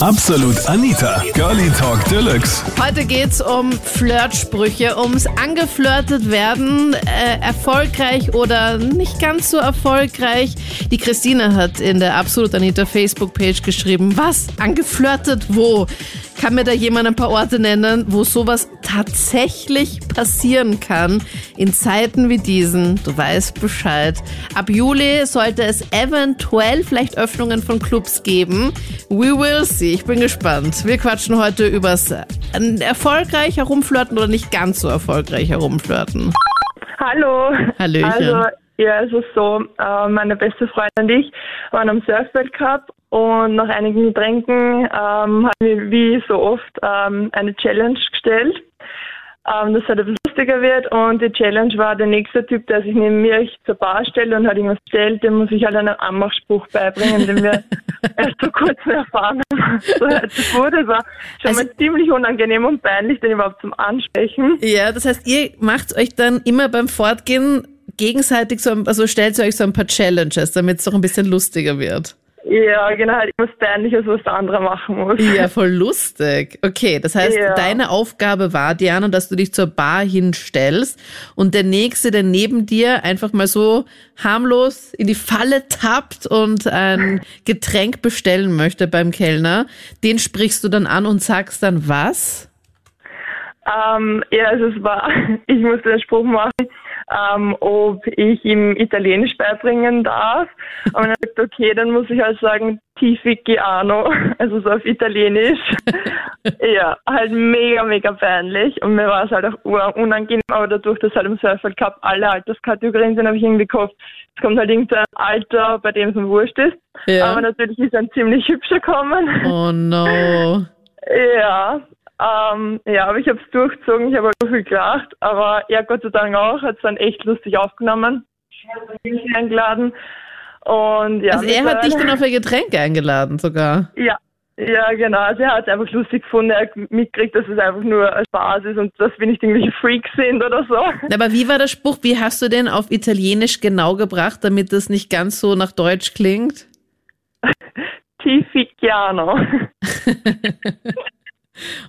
Absolut Anita, Girlie Talk Deluxe. Heute geht's um Flirtsprüche, ums angeflirtet werden, äh, erfolgreich oder nicht ganz so erfolgreich. Die Christine hat in der Absolut Anita Facebook-Page geschrieben, was? Angeflirtet wo? Kann mir da jemand ein paar Orte nennen, wo sowas tatsächlich passieren kann in Zeiten wie diesen? Du weißt Bescheid. Ab Juli sollte es eventuell vielleicht Öffnungen von Clubs geben. We will see. Ich bin gespannt. Wir quatschen heute übers äh, erfolgreich herumflirten oder nicht ganz so erfolgreich herumflirten. Hallo. Hallöchen. Also, ja, es ist so, äh, meine beste Freundin und ich waren am Surfweltcup und nach einigen Getränken ähm, haben wir wie so oft ähm, eine Challenge gestellt, ähm, dass halt etwas lustiger wird und die Challenge war der nächste Typ, der sich neben mir zur Bar stellt und hat irgendwas stellt, dem muss ich halt einen Anmachspruch beibringen, den wir erst vor kurzem erfahren haben. So es wurde. Es war schon Also- mal ziemlich unangenehm und peinlich, den überhaupt zum Ansprechen. Ja, das heißt, ihr macht euch dann immer beim Fortgehen gegenseitig so, ein- also stellt ihr euch so ein paar Challenges, damit es doch ein bisschen lustiger wird. Ja, genau, halt was Peinliches, was der andere machen muss. Ja, voll lustig. Okay, das heißt, Ja. deine Aufgabe war, Diana, dass du dich zur Bar hinstellst und der Nächste, der neben dir einfach mal so harmlos in die Falle tappt und ein Getränk bestellen möchte beim Kellner, den sprichst du dann an und sagst dann was? Ähm, ja, also es war, ich musste den Spruch machen, ähm, ob ich ihm Italienisch beibringen darf. Und er sagt, okay, dann muss ich halt sagen, Tifigiano, also so auf Italienisch. ja, halt mega, mega peinlich. Und mir war es halt auch unangenehm, aber dadurch, dass halt im Surfeld Cup alle Alterskategorien sind, habe ich irgendwie gehofft, es kommt halt irgendein Alter, bei dem es mir wurscht ist. Ja. Aber natürlich ist ein ziemlich hübscher gekommen. Oh no. Ja, ähm, ja, aber ich habe es durchgezogen, ich habe so viel gelacht, aber er Gott sei Dank auch, hat es dann echt lustig aufgenommen. Eingeladen und ja. Also er hat dich dann auf ein Getränk eingeladen sogar. Ja, ja, genau. Also er hat es einfach lustig gefunden, er hat mitgekriegt, dass es einfach nur Spaß ist und dass wir nicht irgendwelche Freaks sind oder so. Aber wie war der Spruch? Wie hast du den auf Italienisch genau gebracht, damit das nicht ganz so nach Deutsch klingt? Tifigiano.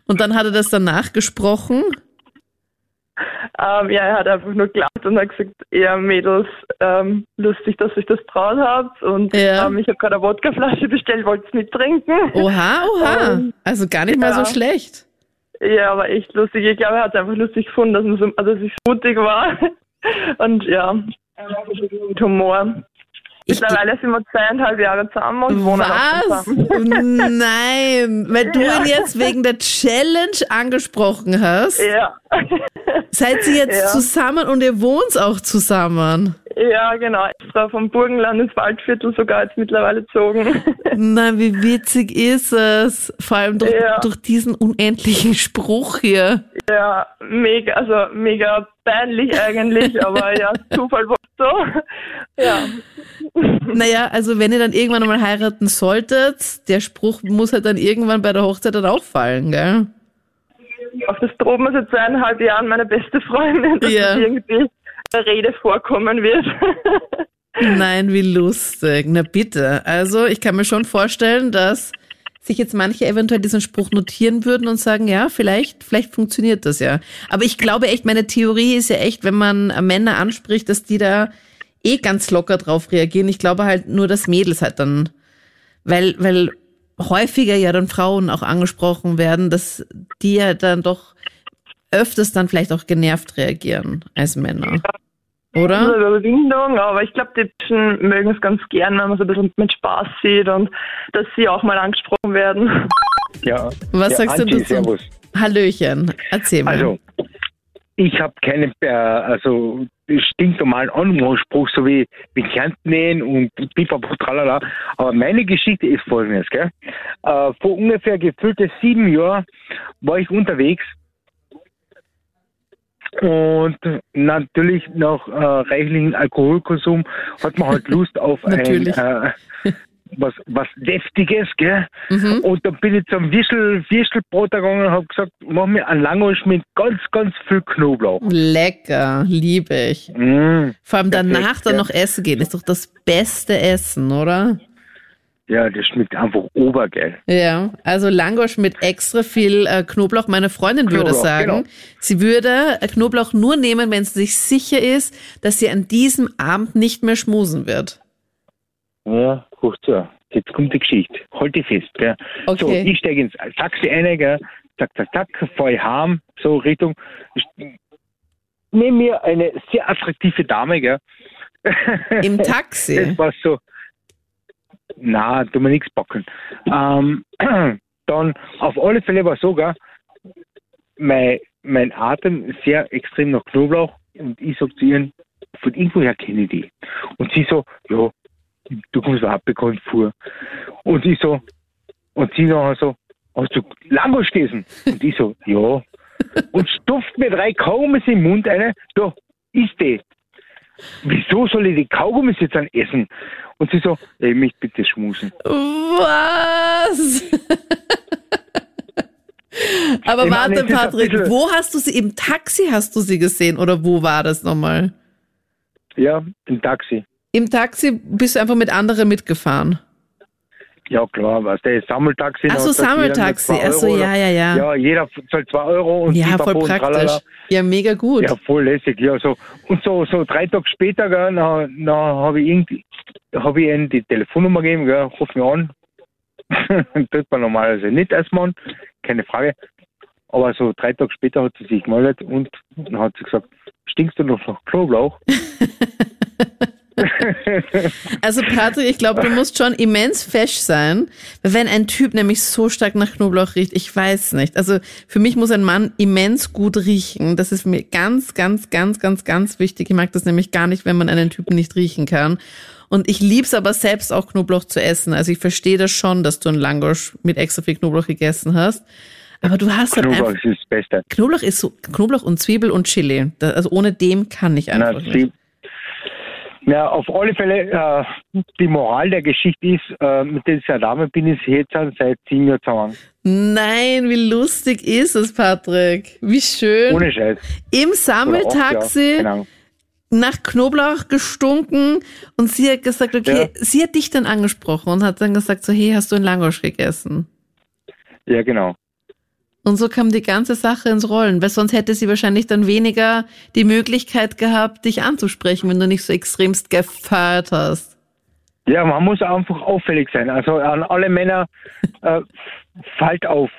Und dann hat er das danach gesprochen. Ähm, ja, er hat einfach nur gelacht und hat gesagt, ja, Mädels, ähm, lustig, dass ich das traut habt. Und Ja. ähm, ich habe gerade eine Wodkaflasche bestellt, wollte es mittrinken. Oha, oha. Ähm, Also gar nicht mal so ja. schlecht. Ja, aber echt lustig. Ich glaube, er hat es einfach lustig gefunden, dass, man so, also, dass ich so mutig war. Und ja, mit Humor. Ich- Mittlerweile sind wir zweieinhalb Jahre zusammen und wohnen auch Was? zusammen. Nein, weil du Ja. ihn jetzt wegen der Challenge angesprochen hast. Ja. Seid ihr jetzt Ja. zusammen und ihr wohnt auch zusammen? ja, genau. Extra vom Burgenland ins Waldviertel sogar jetzt mittlerweile gezogen. Na, wie witzig ist es? Vor allem durch, Ja. durch diesen unendlichen Spruch hier. ja, mega, also mega peinlich eigentlich, aber ja, Zufall war so. Ja. Naja, also wenn ihr dann irgendwann einmal heiraten solltet, der Spruch muss halt dann irgendwann bei der Hochzeit dann auch fallen, gell? Auf das droht mir seit zweieinhalb Jahren meine beste Freundin, dass Ja. es irgendwie eine Rede vorkommen wird. Nein, wie lustig. Na bitte. Also ich kann mir schon vorstellen, dass sich jetzt manche eventuell diesen Spruch notieren würden und sagen, ja, vielleicht, vielleicht funktioniert das ja. Aber ich glaube echt, meine Theorie ist ja echt, wenn man Männer anspricht, dass die da eh ganz locker drauf reagieren. Ich glaube halt nur, dass Mädels halt dann, weil, weil häufiger ja dann Frauen auch angesprochen werden, dass die ja dann doch öfters dann vielleicht auch genervt reagieren als Männer. Oder? Also Überwindung, aber ich glaube, die Menschen mögen es ganz gern, wenn man so ein bisschen mit Spaß sieht und dass sie auch mal angesprochen werden. Ja. Was ja, sagst du Anti, dazu? Servus. Hallöchen, erzähl mal. Also, ich habe keinen äh, also stinknormalen Anmachspruch, so wie mit Kärnten nähen und pipapo tralala. Aber meine Geschichte ist folgendes, gell? Äh, vor ungefähr gefühlte sieben Jahren war ich unterwegs und natürlich nach äh, reichlichen Alkoholkonsum hat man halt Lust auf ein äh, was, was Deftiges, gell? Mhm. Und dann bin ich zum Wischel, Wischelbrater gegangen und habe gesagt, mach mir einen Langosch mit ganz, ganz viel Knoblauch. Lecker, liebe ich. Mm. Vor allem danach dann noch essen gehen, ist doch das beste Essen, oder? Ja, das schmeckt einfach obergeil. Ja, also Langosch mit extra viel äh, Knoblauch. Meine Freundin würde Knoblauch, sagen, genau. sie würde äh, Knoblauch nur nehmen, wenn sie sich sicher ist, dass sie an diesem Abend nicht mehr schmusen wird. Ja, hoch zu. Jetzt kommt die Geschichte. Halt dich fest, gell? So, Okay. ich steige ins Taxi ein, gell? Zack, zack, zack, fahr ich heim, so Richtung. Ich nehme mir eine sehr attraktive Dame, gell? Im Taxi. Das war so. Na, tu mir nichts backen. Ähm, dann auf alle Fälle war so, gell? Mein, mein Atem sehr extrem nach Knoblauch und ich sag zu ihr, von irgendwoher kenne ich die. Und sie so, ja, du kommst überhaupt bekannt vor. Und ich so, und sie nachher so, hast du Langosch gegessen? Und ich so, ja. Und stopft mir drei Kaugummis im Mund eine, da, isst die. Wieso soll ich die Kaugummis jetzt dann essen? Und sie so, ey, mich bitte schmusen. Was? Aber Ich meine, warte, ein Patrick, wo hast du sie? Im Taxi hast du sie gesehen oder wo war das nochmal? Ja, im Taxi. Im Taxi bist du einfach mit anderen mitgefahren. Ja, klar, was der Sammeltaxi. Nur Sammeltaxi. zwei Ach so, Euro, ja, ja, ja. Ja, jeder zahlt zwei Euro und Ja, voll praktisch. tralala. Ja, mega gut. Ja, voll lässig, ja, so. Und so, so drei Tage später, gell, na, na habe ich irgendwie, habe ich ihnen die Telefonnummer gegeben, gell, ruf mich an. Tut man normalerweise nicht als Mann, keine Frage. Aber so drei Tage später hat sie sich gemeldet und dann hat sie gesagt, stinkst du noch nach Knoblauch? Also Patrick, ich glaube, du musst schon immens fesch sein, wenn ein Typ nämlich so stark nach Knoblauch riecht, ich weiß nicht. Also für mich muss ein Mann immens gut riechen. Das ist mir ganz, ganz, ganz, ganz, ganz wichtig. Ich mag das nämlich gar nicht, wenn man einen Typen nicht riechen kann. Und ich lieb's aber selbst auch Knoblauch zu essen. Also ich verstehe das schon, dass du einen Langosch mit extra viel Knoblauch gegessen hast. Aber du hast halt Knoblauch einfach, ist das Beste. Knoblauch ist so, Knoblauch und Zwiebel und Chili. Also ohne dem kann ich Na, einfach nicht. Na, auf alle Fälle, äh, die Moral der Geschichte ist, äh, mit dieser Dame bin ich jetzt schon seit sieben Jahren zusammen. Nein, wie lustig ist es, Patrick? Wie schön. Ohne Scheiß. Im Sammeltaxi Ahnung. nach Knoblauch gestunken und sie hat gesagt, okay, Ja. sie hat dich dann angesprochen und hat dann gesagt, so, hey, hast du einen Langosch gegessen? Ja, genau. Und so kam die ganze Sache ins Rollen, weil sonst hätte sie wahrscheinlich dann weniger die Möglichkeit gehabt, dich anzusprechen, wenn du nicht so extremst gefeiert hast. Ja, man muss einfach auffällig sein. Also an alle Männer, äh, fallt auf.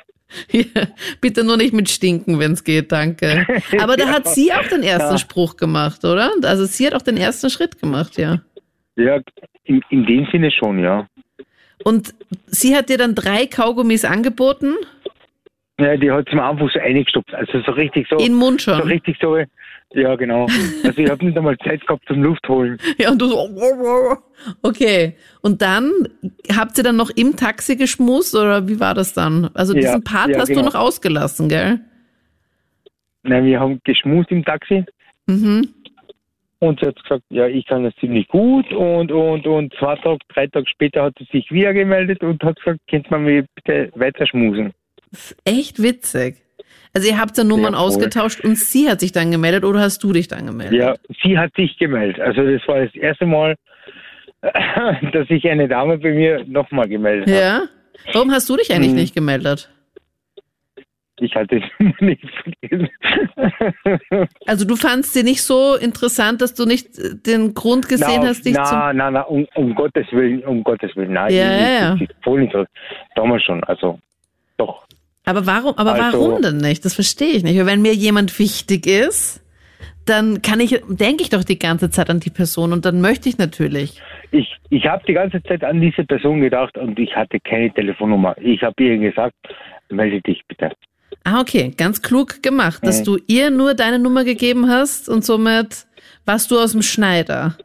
Ja, bitte nur nicht mit Stinken, wenn es geht, danke. Aber da hat sie auch den ersten Ja. Spruch gemacht, oder? Also sie hat auch den ersten Schritt gemacht, ja. Ja, in, in dem Sinne schon, ja. Und sie hat dir dann drei Kaugummis angeboten? Ja, die hat mir einfach so eingestopft. Also so richtig so. In den Mund so schon. richtig so. Ja, genau. Also ich habe nicht einmal Zeit gehabt zum Luft holen. Ja, und du so. Okay. Und dann habt ihr dann noch im Taxi geschmust oder wie war das dann? Also Ja, diesen Part ja, hast du genau. noch ausgelassen, gell? Nein, wir haben geschmust im Taxi. Mhm. Und sie hat gesagt, ja, ich kann das ziemlich gut. Und, und, und zwei Tage, drei Tage später hat sie sich wieder gemeldet und hat gesagt, könnt man mir bitte weiter schmusen. Echt witzig. Also ihr habt ja Nummern Ja, ausgetauscht und sie hat sich dann gemeldet oder hast du dich dann gemeldet? Ja, sie hat sich gemeldet. Also das war das erste Mal, dass sich eine Dame bei mir nochmal gemeldet hat. Ja? Warum hast du dich eigentlich Hm. nicht gemeldet? Ich hatte es nicht vergessen. Also du fandst sie nicht so interessant, dass du nicht äh, den Grund gesehen na, hast, dich na, na, na, um, um Gottes Willen, um Gottes Willen. Nein, Ja, ich, ja, ja. ich, ich, so. Damals schon, also doch. Aber warum, aber Also- warum denn nicht? Das verstehe ich nicht. Weil wenn mir jemand wichtig ist, dann kann ich, denke ich doch die ganze Zeit an die Person und dann möchte ich natürlich. Ich, ich habe die ganze Zeit an diese Person gedacht und ich hatte keine Telefonnummer. Ich habe ihr gesagt, melde dich bitte. Ah, okay, ganz klug gemacht, dass Mhm. du ihr nur deine Nummer gegeben hast und somit warst du aus dem Schneider.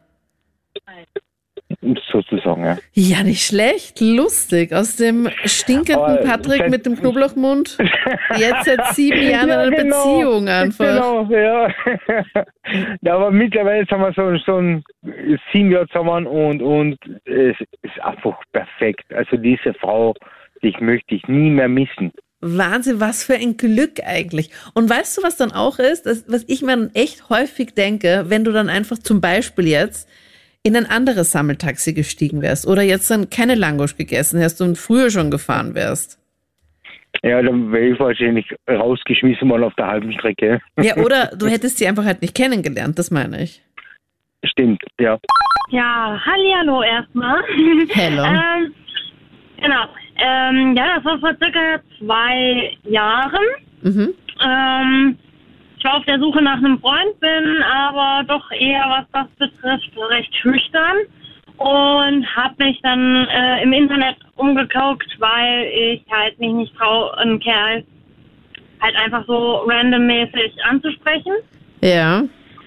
Sozusagen, ja. Ja, nicht schlecht, lustig. Aus dem stinkenden Patrick seit- mit dem Knoblauchmund. Jetzt seit sieben Jahren Ja, in einer genau. Beziehung einfach. Genau, ja. ja. Aber mittlerweile sind wir so, so ein sieben Jahre zusammen und, und es ist einfach perfekt. Also diese Frau, dich möchte ich nie mehr missen. Wahnsinn, was für ein Glück eigentlich. Und weißt du, was dann auch ist? Das, was ich mir dann echt häufig denke, wenn du dann einfach zum Beispiel jetzt in ein anderes Sammeltaxi gestiegen wärst oder jetzt dann keine Langosch gegessen hast und früher schon gefahren wärst? Ja, dann wäre ich wahrscheinlich rausgeschmissen mal auf der halben Strecke. Ja, oder du hättest sie einfach halt nicht kennengelernt, das meine ich. Stimmt, ja. Ja, hallo erstmal. Hello. ähm, genau. Ähm, ja, das war vor circa zwei Jahren. Mhm. Ähm, ich war auf der Suche nach einem Freund, bin aber doch eher, was das betrifft, recht schüchtern und habe mich dann äh, im Internet umgeguckt, weil ich halt mich nicht traue, einen Kerl halt einfach so randommäßig anzusprechen. Ja.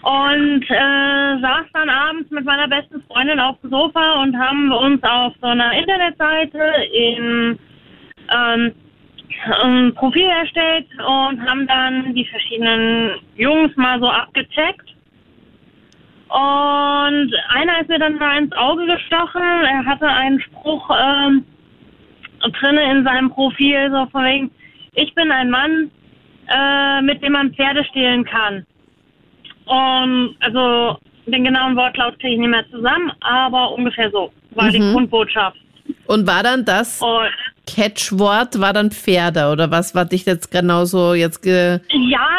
Und äh, saß dann abends mit meiner besten Freundin auf dem Sofa und haben uns auf so einer Internetseite in ähm, ein Profil erstellt und haben dann die verschiedenen Jungs mal so abgecheckt. Und einer ist mir dann da ins Auge gestochen. Er hatte einen Spruch ähm, drinne in seinem Profil, so von wegen, ich bin ein Mann, äh, mit dem man Pferde stehlen kann. Und also den genauen Wortlaut kriege ich nicht mehr zusammen, aber ungefähr so war die Mhm. Grundbotschaft. Und war dann das Und Catchwort, war dann Pferde oder was war dich jetzt genauso jetzt ge... ja,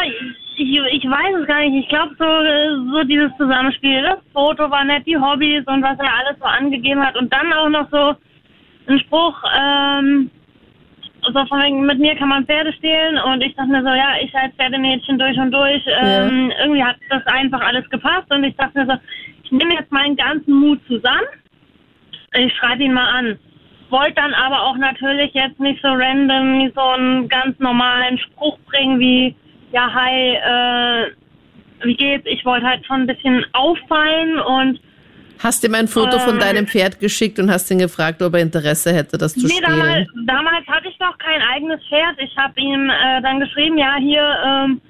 ich, ich weiß es gar nicht. Ich glaube so, so dieses Zusammenspiel. Das Foto war nett, die Hobbys und was er alles so angegeben hat. Und dann auch noch so ein Spruch, ähm, so von wegen, mit mir kann man Pferde stehlen. Und ich dachte mir so, ja, ich als Pferdemädchen durch und durch. Ähm, Irgendwie hat das einfach alles gepasst. Und ich dachte mir so, ich nehme jetzt meinen ganzen Mut zusammen. Ich schreibe ihn mal an. Wollte dann aber auch natürlich jetzt nicht so random so einen ganz normalen Spruch bringen wie, ja, hi, äh, wie geht's? Ich wollte halt schon ein bisschen auffallen und Hast ihm ein Foto von Ähm. deinem Pferd geschickt und hast ihn gefragt, ob er Interesse hätte, das zu nee, damals, spielen? damals hatte ich noch kein eigenes Pferd. Ich habe ihm äh, dann geschrieben, ja, hier, ähm,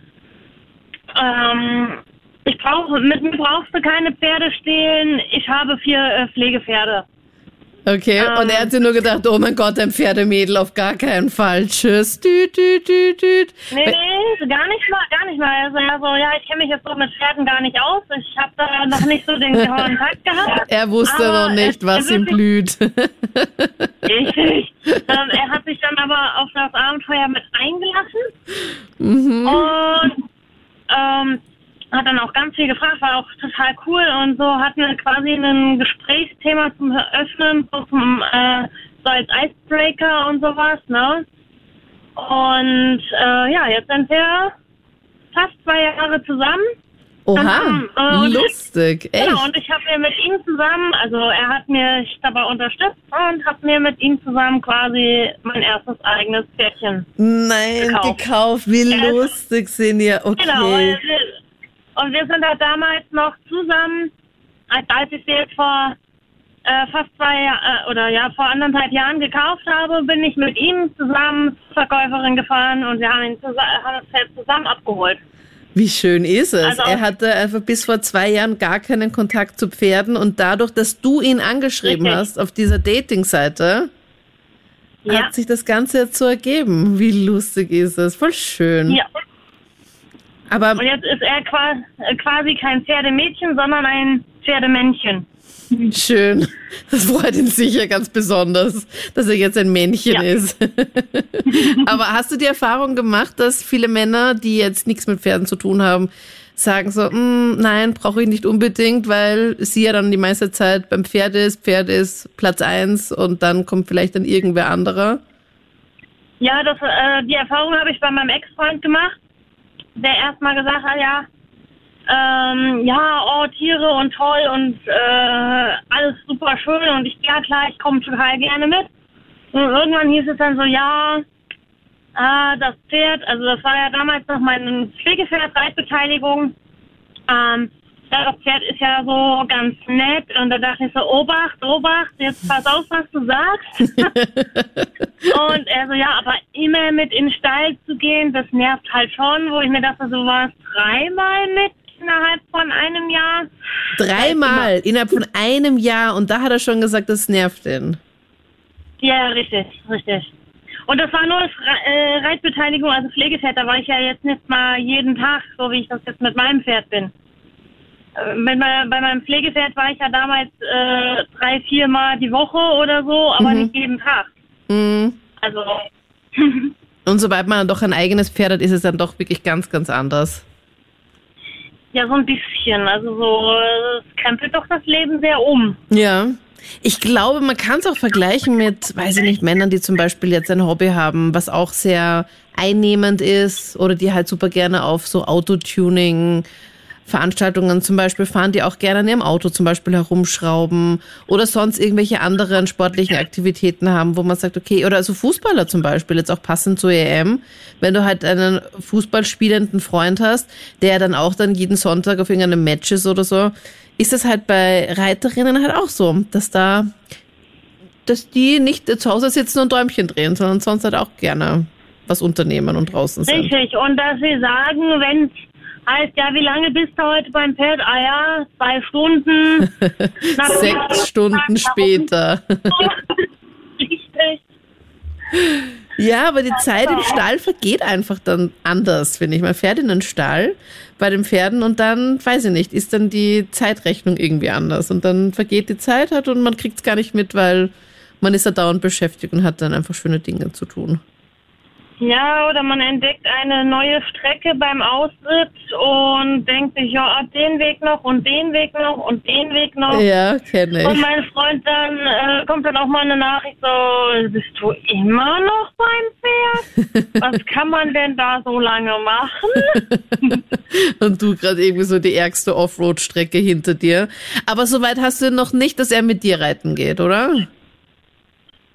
ähm, ich brauche, mit mir brauchst du keine Pferde stehlen. Ich habe vier äh, Pflegepferde. Okay, Ähm. und er hat sich nur gedacht, oh mein Gott, ein Pferdemädel, auf gar keinen Fall. Tschüss. Düt, düt, düt, düt. Nee, nee, gar nicht mal, gar nicht mal. Also, ja, so, ja, ich kenne mich jetzt so mit Pferden gar nicht aus. Ich habe da noch nicht so den Kontakt gehabt. Er wusste noch nicht, was ihm blüht. Richtig. ähm, er hat sich dann aber auf das Abenteuer mit eingelassen Mhm. und ähm, hat dann auch ganz viel gefragt, war auch total cool und so hatten wir quasi ein Gesprächsthema zum Öffnen, so, zum, äh, so als Icebreaker und sowas, ne? Und äh, ja, jetzt sind wir fast zwei Jahre zusammen. Oha, äh, und- lustig. Echt? Genau, und ich habe mir mit ihm zusammen, also er hat mich dabei unterstützt und habe mir mit ihm zusammen quasi mein erstes eigenes Pferdchen. Nein, gekauft. gekauft. Wie Ja. lustig sind ihr. Genau, Okay. wir- und wir sind halt damals noch zusammen, als ich sie jetzt vor äh, fast zwei äh, oder ja vor anderthalb Jahren gekauft habe, bin ich mit ihm zusammen zur Verkäuferin gefahren und wir haben ihn zusammen, haben das Pferd zusammen abgeholt. Wie schön ist es? Also- er hatte einfach bis vor zwei Jahren gar keinen Kontakt zu Pferden und dadurch, dass du ihn angeschrieben Richtig. hast auf dieser Dating-Seite, Ja. hat sich das Ganze jetzt so ergeben. Wie lustig ist es? Voll schön. Ja. Aber Und jetzt ist er äh, quasi kein Pferdemädchen, sondern ein Pferdemännchen. schön. Das freut ihn sicher ganz besonders, dass er jetzt ein Männchen Ja. ist. Aber hast du die Erfahrung gemacht, dass viele Männer, die jetzt nichts mit Pferden zu tun haben, sagen so, "Mm, nein, brauche ich nicht unbedingt, weil sie ja dann die meiste Zeit beim Pferd ist, Pferd ist Platz eins und dann kommt vielleicht dann irgendwer anderer. Ja, das, äh, die Erfahrung habe ich bei meinem Ex-Freund gemacht, der erstmal gesagt hat, ja, ähm, ja, oh, Tiere und toll und äh, alles super schön und ich, ja klar, ich komme total gerne mit. Und irgendwann hieß es dann so, ja, ah, das Pferd, also das war ja damals noch meine Pflegepferd, Reitbeteiligung. Ähm, ja, das Pferd ist ja so ganz nett und da dachte ich so, Obacht, Obacht, jetzt pass auf, was du sagst. Und er so, ja, aber immer mit in den Stall zu gehen, das nervt halt schon, wo ich mir dachte, so war es dreimal mit innerhalb von einem Jahr. Dreimal innerhalb von einem Jahr und da hat er schon gesagt, das nervt ihn. Ja, richtig, richtig. Und das war nur äh, Reitbeteiligung, also Pflegepferd, da war ich ja jetzt nicht mal jeden Tag, so wie ich das jetzt mit meinem Pferd bin. Wenn man, bei meinem Pflegepferd war ich ja damals äh, drei, vier Mal die Woche oder so, aber nicht jeden Tag. Mhm. Also, Und sobald man dann doch ein eigenes Pferd hat, ist es dann doch wirklich ganz, ganz anders. ja, so ein bisschen. Also so, äh, es krempelt doch das Leben sehr um. Ja. Ich glaube, man kann es auch vergleichen mit, weiß ich nicht, Männern, die zum Beispiel jetzt ein Hobby haben, was auch sehr einnehmend ist oder die halt super gerne auf so Autotuning Veranstaltungen zum Beispiel fahren, die auch gerne an ihrem Auto zum Beispiel herumschrauben oder sonst irgendwelche anderen sportlichen Aktivitäten haben, wo man sagt, okay, oder also Fußballer zum Beispiel, jetzt auch passend zur EM, wenn du halt einen Fußballspielenden Freund hast, der dann auch dann jeden Sonntag auf irgendeinem Match ist oder so, ist das halt bei Reiterinnen halt auch so, dass da, dass die nicht zu Hause sitzen und Däumchen drehen, sondern sonst halt auch gerne was unternehmen und draußen sind. Richtig. Und dass sie sagen, wenn heißt, ja, wie lange bist du heute beim Pferd? Ah ja, zwei Stunden. Sechs Stunden später. Richtig. Ja, aber die Zeit im Stall vergeht einfach dann anders, finde ich. Man fährt in den Stall bei den Pferden und dann, weiß ich nicht, ist dann die Zeitrechnung irgendwie anders. Und dann vergeht die Zeit halt und man kriegt es gar nicht mit, weil man ist ja dauernd beschäftigt und hat dann einfach schöne Dinge zu tun. Ja, oder man entdeckt eine neue Strecke beim Ausritt und denkt sich, ja, den Weg noch und den Weg noch und den Weg noch. Ja, kenne Und ich. mein Freund dann äh, kommt dann auch mal eine Nachricht so, bist du immer noch beim Pferd? Was kann man denn da so lange machen? Und du gerade irgendwie so die ärgste Offroad-Strecke hinter dir. Aber soweit hast du noch nicht, dass er mit dir reiten geht, oder?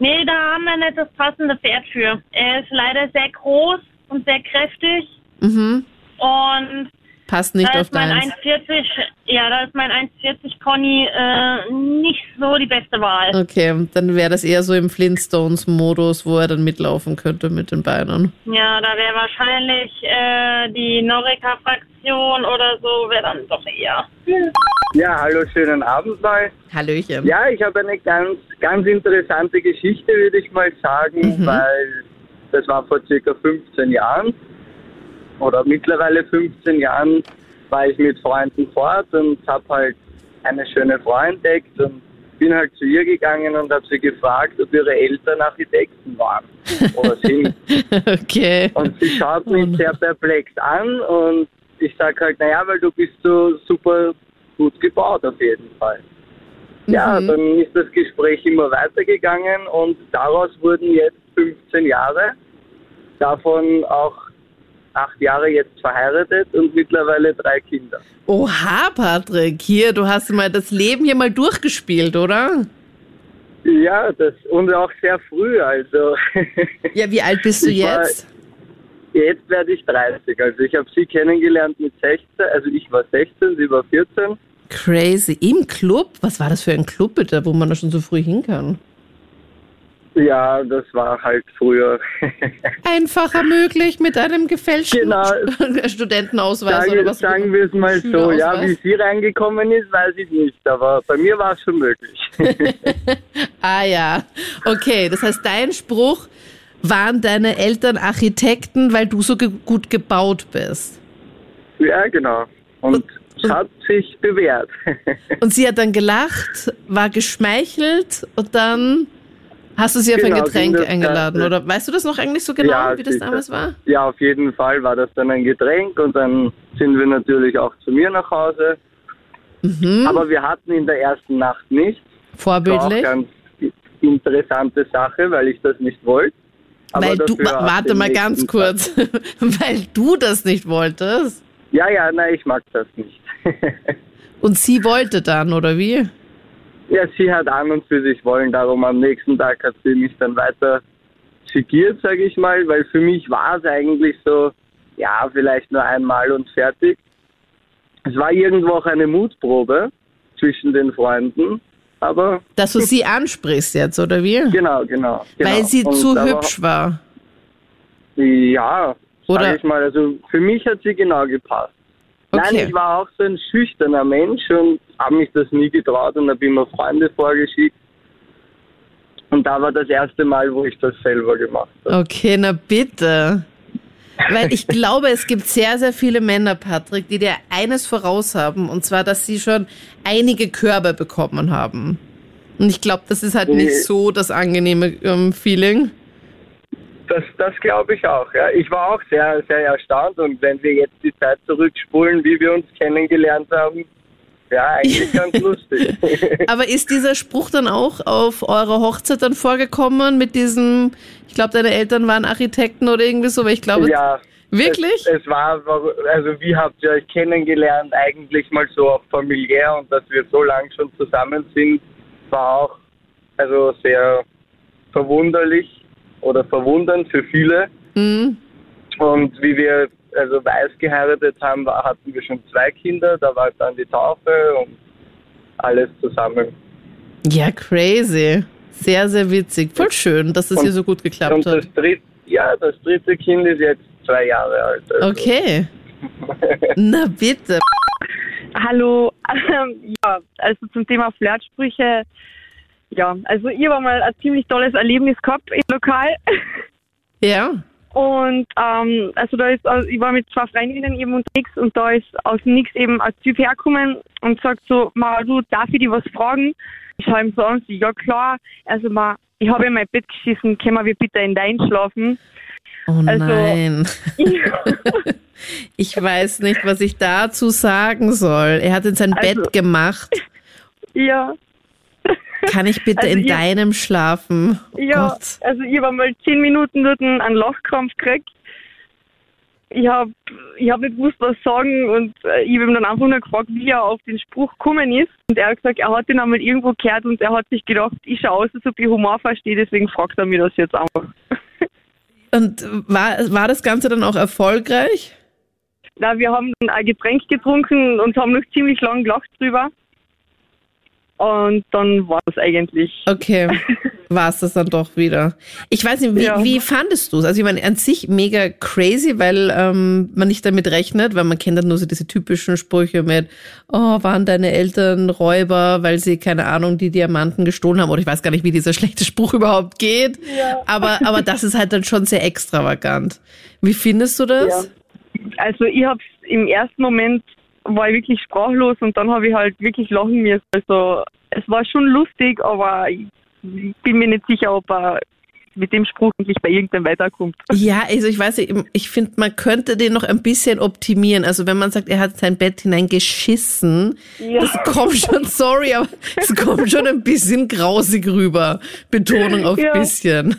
Nee, da haben wir nicht das passende Pferd für. Er ist leider sehr groß und sehr kräftig Mhm. und Passt nicht da auf ist mein deins. 1,40, ja, da ist mein 1,40 Conny äh, nicht so die beste Wahl. Okay, dann wäre das eher so im Flintstones-Modus, wo er dann mitlaufen könnte mit den Beinen. Ja, da wäre wahrscheinlich äh, die Norica-Fraktion oder so, wäre dann doch eher. Ja, hallo, schönen Abend mal. Hallöchen. Ja, ich habe eine ganz, ganz interessante Geschichte, würde ich mal sagen, Mhm. weil das war vor circa 15 Jahren oder mittlerweile 15 Jahren war ich mit Freunden fort und habe halt eine schöne Frau entdeckt und bin halt zu ihr gegangen und habe sie gefragt, ob ihre Eltern Architekten waren oder sind. Okay. Und sie schaut mich sehr perplex an und ich sage halt, naja, weil du bist so super gut gebaut auf jeden Fall. Ja, Mhm. dann ist das Gespräch immer weitergegangen und daraus wurden jetzt 15 Jahre, davon auch acht Jahre jetzt verheiratet und mittlerweile drei Kinder. Oha, Patrick, hier, du hast mal das Leben hier mal durchgespielt, oder? Ja, das und auch sehr früh, also Ja, wie alt bist du Ich jetzt? Jetzt werde ich 30. Also ich habe sie kennengelernt mit 16, also ich war 16, sie war 14. Crazy. Im Club? Was war das für ein Club bitte, wo man da schon so früh hin kann? Ja, das war halt früher. Einfacher möglich mit einem gefälschten Genau. Studentenausweis oder Sagen, was? sagen wir es mal so, ja, wie sie reingekommen ist, weiß ich nicht, aber bei mir war es schon möglich. Ah ja, okay. Das heißt, dein Spruch waren deine Eltern Architekten, weil du so ge gut gebaut bist. ja, genau. Und es hat sich bewährt. Und sie hat dann gelacht, war geschmeichelt und dann hast du sie auf ein Genau, Getränk ging das eingeladen. Oder weißt du das noch eigentlich so genau, Ja, wie das damals war? Ja, auf jeden Fall war das dann ein Getränk und dann sind wir natürlich auch zu mir nach Hause. Mhm. Aber wir hatten in der ersten Nacht nicht. Das war auch Vorbildlich. ganz interessante Sache, weil ich das nicht wollte. Aber Weil du, warte mal ganz kurz, weil du das nicht wolltest Ja, ja, nein, ich mag das nicht. und sie wollte dann, oder wie? Ja, sie hat an und für sich wollen, darum am nächsten Tag hat sie mich dann weiter figiert, sage ich mal, weil für mich war es eigentlich so, ja, vielleicht nur einmal und fertig. Es war irgendwo auch eine Mutprobe zwischen den Freunden, aber Dass du sie ansprichst jetzt, oder wie? genau, genau. genau. Weil sie Und zu hübsch war. Ja, Oder- sag ich mal, also für mich hat sie genau gepasst. Okay. Nein, ich war auch so ein schüchterner Mensch und habe mich das nie getraut und habe immer Freunde vorgeschickt. Und da war das erste Mal, wo ich das selber gemacht habe. Okay, na bitte. Weil ich glaube, es gibt sehr, sehr viele Männer, Patrick, die dir eines voraus haben, und zwar, dass sie schon einige Körbe bekommen haben. Und ich glaube, das ist halt Nee. nicht so das angenehme ähm, Feeling. Das, das glaube ich auch. Ja. Ich war auch sehr, sehr erstaunt und wenn wir jetzt die Zeit zurückspulen, wie wir uns kennengelernt haben, ja, eigentlich ganz lustig. Aber ist dieser Spruch dann auch auf eurer Hochzeit dann vorgekommen mit diesem, ich glaube, deine Eltern waren Architekten oder irgendwie so, weil ich glaube, ja. wirklich? Es, es war, also wie habt ihr euch kennengelernt? Eigentlich mal so auch familiär und dass wir so lange schon zusammen sind, war auch also sehr verwunderlich oder verwundernd für viele. Mhm. Und wie wir also weiß geheiratet haben, war, hatten wir schon zwei Kinder, da war dann die Taufe und alles zusammen. Ja, crazy. Sehr, sehr witzig. Voll schön, dass es Und- hier so gut geklappt Und hat. das dritte, ja, das dritte Kind ist jetzt zwei Jahre alt. Also. Okay. Na bitte. Hallo, ja, also zum Thema Flirtsprüche. Ja, also ich habe mal ein ziemlich tolles Erlebnis gehabt im Lokal. Ja. Und ähm, also da ist, also ich war mit zwei Freundinnen eben unterwegs und da ist aus Nix eben ein Typ hergekommen und sagt so, Ma, du, darf ich dich was fragen? Ich schaue ihm so an, ja klar, also ma, ich habe in mein Bett geschissen, können wir bitte in dein schlafen? Oh Also- nein. Ich weiß nicht, was ich dazu sagen soll. Er hat in sein Also- Bett gemacht. ja, Kann ich bitte Also in ihr- deinem schlafen? Oh Ja, Gott. also ich habe mal zehn Minuten dort einen Lachkrampf gekriegt. Ich habe ich hab nicht gewusst, was sagen und äh, ich habe ihn dann einfach nur gefragt, wie er auf den Spruch gekommen ist. Und er hat gesagt, er hat ihn einmal irgendwo gehört und er hat sich gedacht, ich schaue aus, als ob ich Humor verstehe, deswegen fragt er mir das jetzt einfach. Und war, war das Ganze dann auch erfolgreich? Na, wir haben dann ein Getränk getrunken und haben noch ziemlich lang gelacht drüber. Und dann war es eigentlich. Okay, war es das dann doch wieder. Ich weiß nicht, wie, Ja. wie fandest du es? Also ich meine, an sich mega crazy, weil ähm, man nicht damit rechnet, weil man kennt dann nur so diese typischen Sprüche mit, oh, waren deine Eltern Räuber, weil sie, keine Ahnung, die Diamanten gestohlen haben. Oder ich weiß gar nicht, wie dieser schlechte Spruch überhaupt geht. Aber, aber das ist halt dann schon sehr extravagant. Wie findest du das? Also ich habe im ersten Moment war ich wirklich sprachlos und dann habe ich halt wirklich lachen müssen. Also es war schon lustig, aber ich bin mir nicht sicher, ob er mit dem Spruch wirklich bei irgendeinem weiterkommt. Ja, also ich weiß nicht, ich finde, man könnte den noch ein bisschen optimieren. Also wenn man sagt, er hat sein Bett hineingeschissen, Ja. das kommt schon, sorry, aber es kommt schon ein bisschen grausig rüber. Betonung auf Ja. bisschen.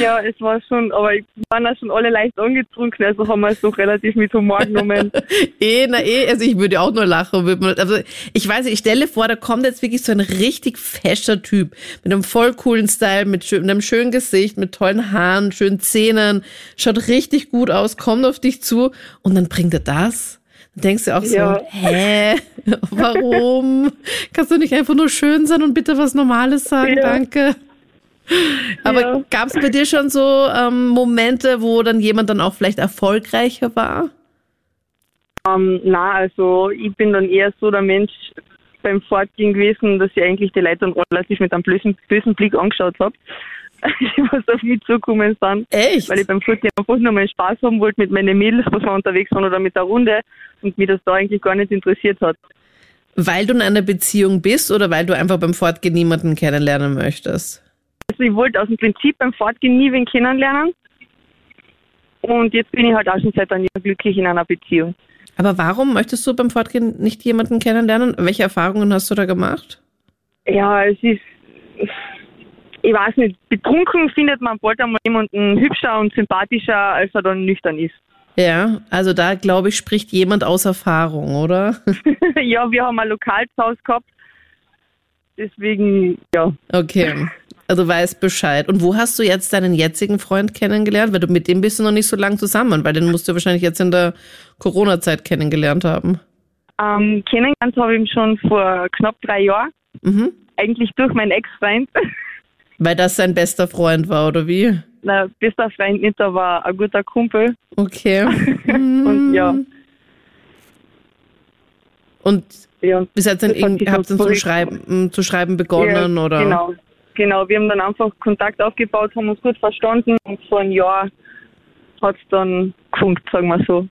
Ja, es war schon, aber ich waren ja schon alle leicht angetrunken, also haben wir es doch relativ mit Humor genommen. Eh, na eh, also ich würde auch nur lachen. würde man- Also ich weiß nicht, ich stelle vor, da kommt jetzt wirklich so ein richtig fescher Typ mit einem voll coolen Style, mit, mit einem schönen Gesicht, mit tollen Haaren, schönen Zähnen, schaut richtig gut aus, kommt auf dich zu und dann bringt er das. Dann denkst du auch so, Ja. hä, warum? Kannst du nicht einfach nur schön sein und bitte was Normales sagen, Ja. danke? Aber Ja. gab es bei dir schon so ähm, Momente, wo dann jemand dann auch vielleicht erfolgreicher war? Ähm, na, also ich bin dann eher so der Mensch beim Fortgehen gewesen, dass ich eigentlich die Leute dann relativ mit einem bösen, bösen Blick angeschaut habe, was auf mich zukommen sind. Echt? Weil ich beim Fortgehen einfach nur mal Spaß haben wollte mit meinen Mädels, was wir unterwegs waren oder mit der Runde und mich das da eigentlich gar nicht interessiert hat. Weil du in einer Beziehung bist oder weil du einfach beim Fortgehen niemanden kennenlernen möchtest? Also ich wollte aus dem Prinzip beim Fortgehen nie wen kennenlernen. Und jetzt bin ich halt auch schon seit einem Jahr glücklich in einer Beziehung. Aber warum möchtest du beim Fortgehen nicht jemanden kennenlernen? Welche Erfahrungen hast du da gemacht? Ja, es ist, ich weiß nicht, betrunken findet man bald einmal jemanden hübscher und sympathischer, als er dann nüchtern ist. Ja, also da glaube ich, spricht jemand aus Erfahrung, oder? ja, wir haben ein Lokal zu Hause gehabt. Deswegen, ja. Okay. Also weißt Bescheid. Und wo hast du jetzt deinen jetzigen Freund kennengelernt? Weil du mit dem bist du noch nicht so lang zusammen, weil den musst du wahrscheinlich jetzt in der Corona-Zeit kennengelernt haben. Ähm, kennengelernt habe ich ihn schon vor knapp drei Jahren. Mhm. Eigentlich durch meinen Ex-Freund. Weil das sein bester Freund war, oder wie? Na, bester Freund nicht, aber ein guter Kumpel. Okay. Und ja, Und ja. bis jetzt sich habt ihr zurück- Schreiben, zu schreiben begonnen, ja, oder? Genau, genau. Wir haben dann einfach Kontakt aufgebaut, haben uns gut verstanden und vor einem Jahr hat es dann gefunkt, sagen wir so.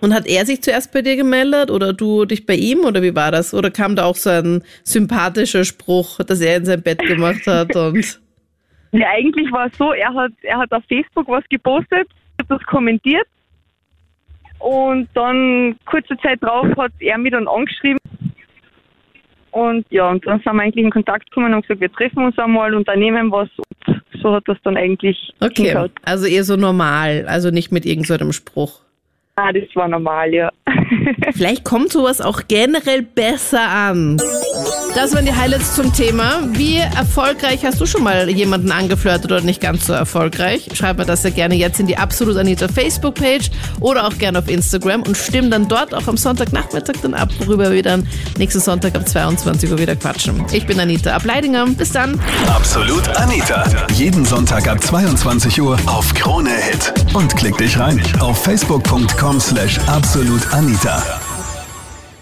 Und hat er sich zuerst bei dir gemeldet oder du dich bei ihm oder wie war das? Oder kam da auch so ein sympathischer Spruch, dass er in sein Bett gemacht hat und Ja, eigentlich war es so, er hat, er hat auf Facebook was gepostet, hat das kommentiert und dann kurze Zeit drauf hat er mich dann angeschrieben und ja, und dann sind wir eigentlich in Kontakt gekommen und gesagt, wir treffen uns einmal, unternehmen was und so hat das dann eigentlich okay, hingehauen. also eher so normal, also nicht mit irgendeinem Spruch. Ah, das war normal, ja. Vielleicht kommt sowas auch generell besser an. Das waren die Highlights zum Thema. Wie erfolgreich hast du schon mal jemanden angeflirtet oder nicht ganz so erfolgreich? Schreib mir das ja gerne jetzt in die Absolut Anita Facebook-Page oder auch gerne auf Instagram und stimm dann dort auch am Sonntagnachmittag dann ab, worüber wir dann nächsten Sonntag ab 22 Uhr wieder quatschen. Ich bin Anita Ableidinger. Bis dann. Absolut Anita. Jeden Sonntag ab 22 Uhr auf Krone Hit. Und klick dich rein auf facebook.com slash absolutanita.